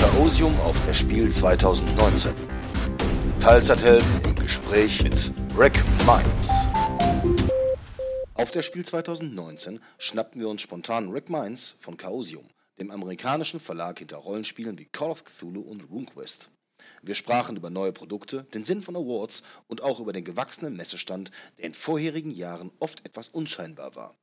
Chaosium auf der Spiel 2019. Teilzeithelden im Gespräch mit Rick Mines. Auf der Spiel 2019 schnappten wir uns spontan Rick Mines von Chaosium, dem amerikanischen Verlag hinter Rollenspielen wie Call of Cthulhu und RuneQuest. Wir sprachen über neue Produkte, den Sinn von Awards und auch über den gewachsenen Messestand, der in vorherigen Jahren oft etwas unscheinbar war.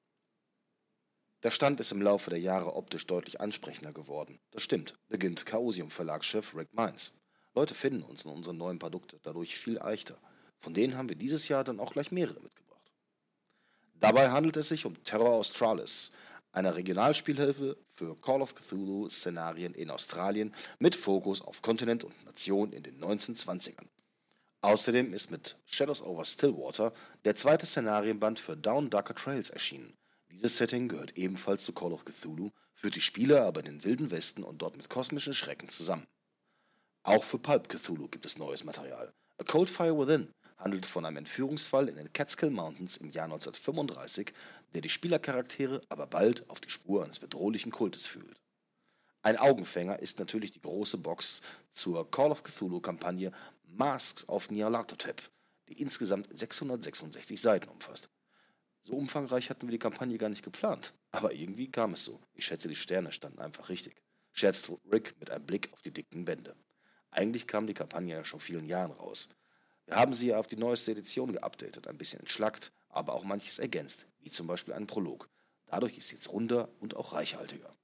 Der Stand ist im Laufe der Jahre optisch deutlich ansprechender geworden. Das stimmt, beginnt Chaosium Verlagschef Rick Mines. Leute finden uns in unseren neuen Produkten dadurch viel leichter. Von denen haben wir dieses Jahr dann auch gleich mehrere mitgebracht. Dabei handelt es sich um Terror Australis, einer Regionalspielhilfe für Call of Cthulhu-Szenarien in Australien mit Fokus auf Kontinent und Nation in den 1920ern. Außerdem ist mit Shadows over Stillwater der zweite Szenarienband für Down Darker Trails erschienen, dieses Setting gehört ebenfalls zu Call of Cthulhu, führt die Spieler aber in den Wilden Westen und dort mit kosmischen Schrecken zusammen. Auch für Pulp Cthulhu gibt es neues Material. A Cold Fire Within handelt von einem Entführungsfall in den Catskill Mountains im Jahr 1935, der die Spielercharaktere aber bald auf die Spur eines bedrohlichen Kultes führt. Ein Augenfänger ist natürlich die große Box zur Call of Cthulhu-Kampagne Masks of Nyarlathotep, die insgesamt 666 Seiten umfasst. So umfangreich hatten wir die Kampagne gar nicht geplant. Aber irgendwie kam es so. Ich schätze, die Sterne standen einfach richtig. Scherzt Rick mit einem Blick auf die dicken Wände. Eigentlich kam die Kampagne ja schon vielen Jahren raus. Wir haben sie ja auf die neueste Edition geupdatet, ein bisschen entschlackt, aber auch manches ergänzt, wie zum Beispiel einen Prolog. Dadurch ist sie jetzt runder und auch reichhaltiger.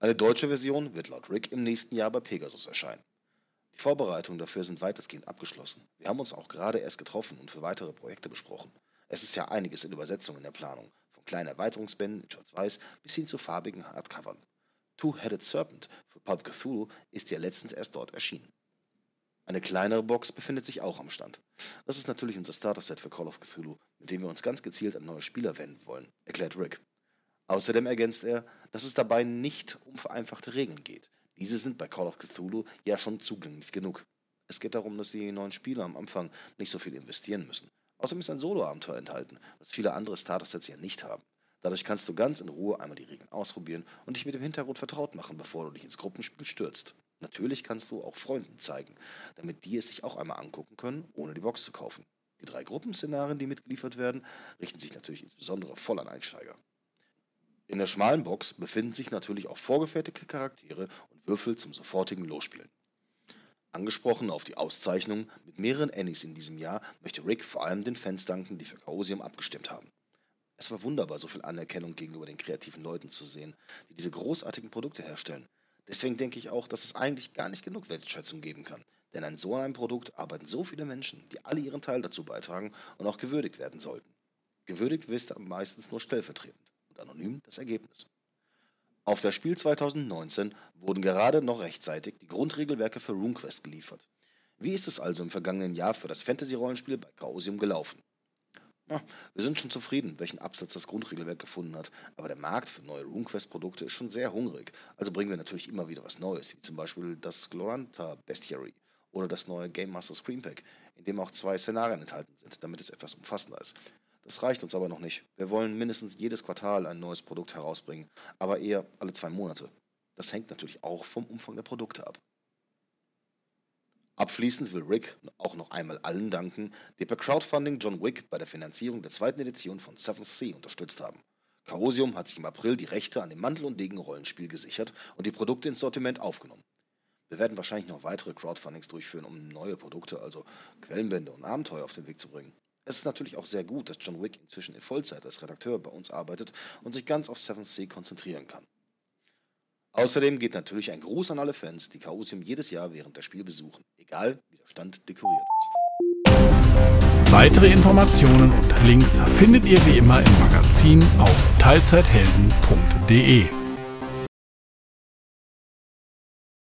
Eine deutsche Version wird laut Rick im nächsten Jahr bei Pegasus erscheinen. Die Vorbereitungen dafür sind weitestgehend abgeschlossen. Wir haben uns auch gerade erst getroffen und für weitere Projekte besprochen. Es ist ja einiges in Übersetzung in der Planung, von kleinen Erweiterungsbänden in Schwarz-Weiß bis hin zu farbigen Hardcovern. Two-Headed Serpent für Pulp Cthulhu ist ja letztens erst dort erschienen. Eine kleinere Box befindet sich auch am Stand. Das ist natürlich unser Starter-Set für Call of Cthulhu, mit dem wir uns ganz gezielt an neue Spieler wenden wollen, erklärt Rick. Außerdem ergänzt er, dass es dabei nicht um vereinfachte Regeln geht. Diese sind bei Call of Cthulhu ja schon zugänglich genug. Es geht darum, dass die neuen Spieler am Anfang nicht so viel investieren müssen. Außerdem ist ein Solo-Abenteuer enthalten, was viele andere Starter-Sets ja nicht haben. Dadurch kannst du ganz in Ruhe einmal die Regeln ausprobieren und dich mit dem Hintergrund vertraut machen, bevor du dich ins Gruppenspiel stürzt. Natürlich kannst du auch Freunden zeigen, damit die es sich auch einmal angucken können, ohne die Box zu kaufen. Die drei Gruppenszenarien, die mitgeliefert werden, richten sich natürlich insbesondere voll an Einsteiger. In der schmalen Box befinden sich natürlich auch vorgefertigte Charaktere und Würfel zum sofortigen Losspielen. Angesprochen auf die Auszeichnung mit mehreren Annies in diesem Jahr möchte Rick vor allem den Fans danken, die für Chaosium abgestimmt haben. Es war wunderbar, so viel Anerkennung gegenüber den kreativen Leuten zu sehen, die diese großartigen Produkte herstellen. Deswegen denke ich auch, dass es eigentlich gar nicht genug Wertschätzung geben kann. Denn an so einem Produkt arbeiten so viele Menschen, die alle ihren Teil dazu beitragen und auch gewürdigt werden sollten. Gewürdigt wirst du meistens nur stellvertretend und anonym das Ergebnis. Auf das Spiel 2019 wurden gerade noch rechtzeitig die Grundregelwerke für RuneQuest geliefert. Wie ist es also im vergangenen Jahr für das Fantasy-Rollenspiel bei Chaosium gelaufen? Ja, wir sind schon zufrieden, welchen Absatz das Grundregelwerk gefunden hat, aber der Markt für neue RuneQuest-Produkte ist schon sehr hungrig. Also bringen wir natürlich immer wieder was Neues, wie zum Beispiel das Gloranta Bestiary oder das neue Game Master Screen Pack, in dem auch zwei Szenarien enthalten sind, damit es etwas umfassender ist. Das reicht uns aber noch nicht. Wir wollen mindestens jedes Quartal ein neues Produkt herausbringen, aber eher alle zwei Monate. Das hängt natürlich auch vom Umfang der Produkte ab. Abschließend will Rick auch noch einmal allen danken, die per Crowdfunding John Wick bei der Finanzierung der zweiten Edition von Seventh Sea unterstützt haben. Chaosium hat sich im April die Rechte an dem Mantel- und Degen-Rollenspiel gesichert und die Produkte ins Sortiment aufgenommen. Wir werden wahrscheinlich noch weitere Crowdfundings durchführen, um neue Produkte, also Quellenbände und Abenteuer auf den Weg zu bringen. Es ist natürlich auch sehr gut, dass John Wick inzwischen in Vollzeit als Redakteur bei uns arbeitet und sich ganz auf Seventh Sea konzentrieren kann. Außerdem geht natürlich ein Gruß an alle Fans, die Chaosium jedes Jahr während der Spiel besuchen, egal wie der Stand dekoriert ist. Weitere Informationen und Links findet ihr wie immer im Magazin auf teilzeithelden.de.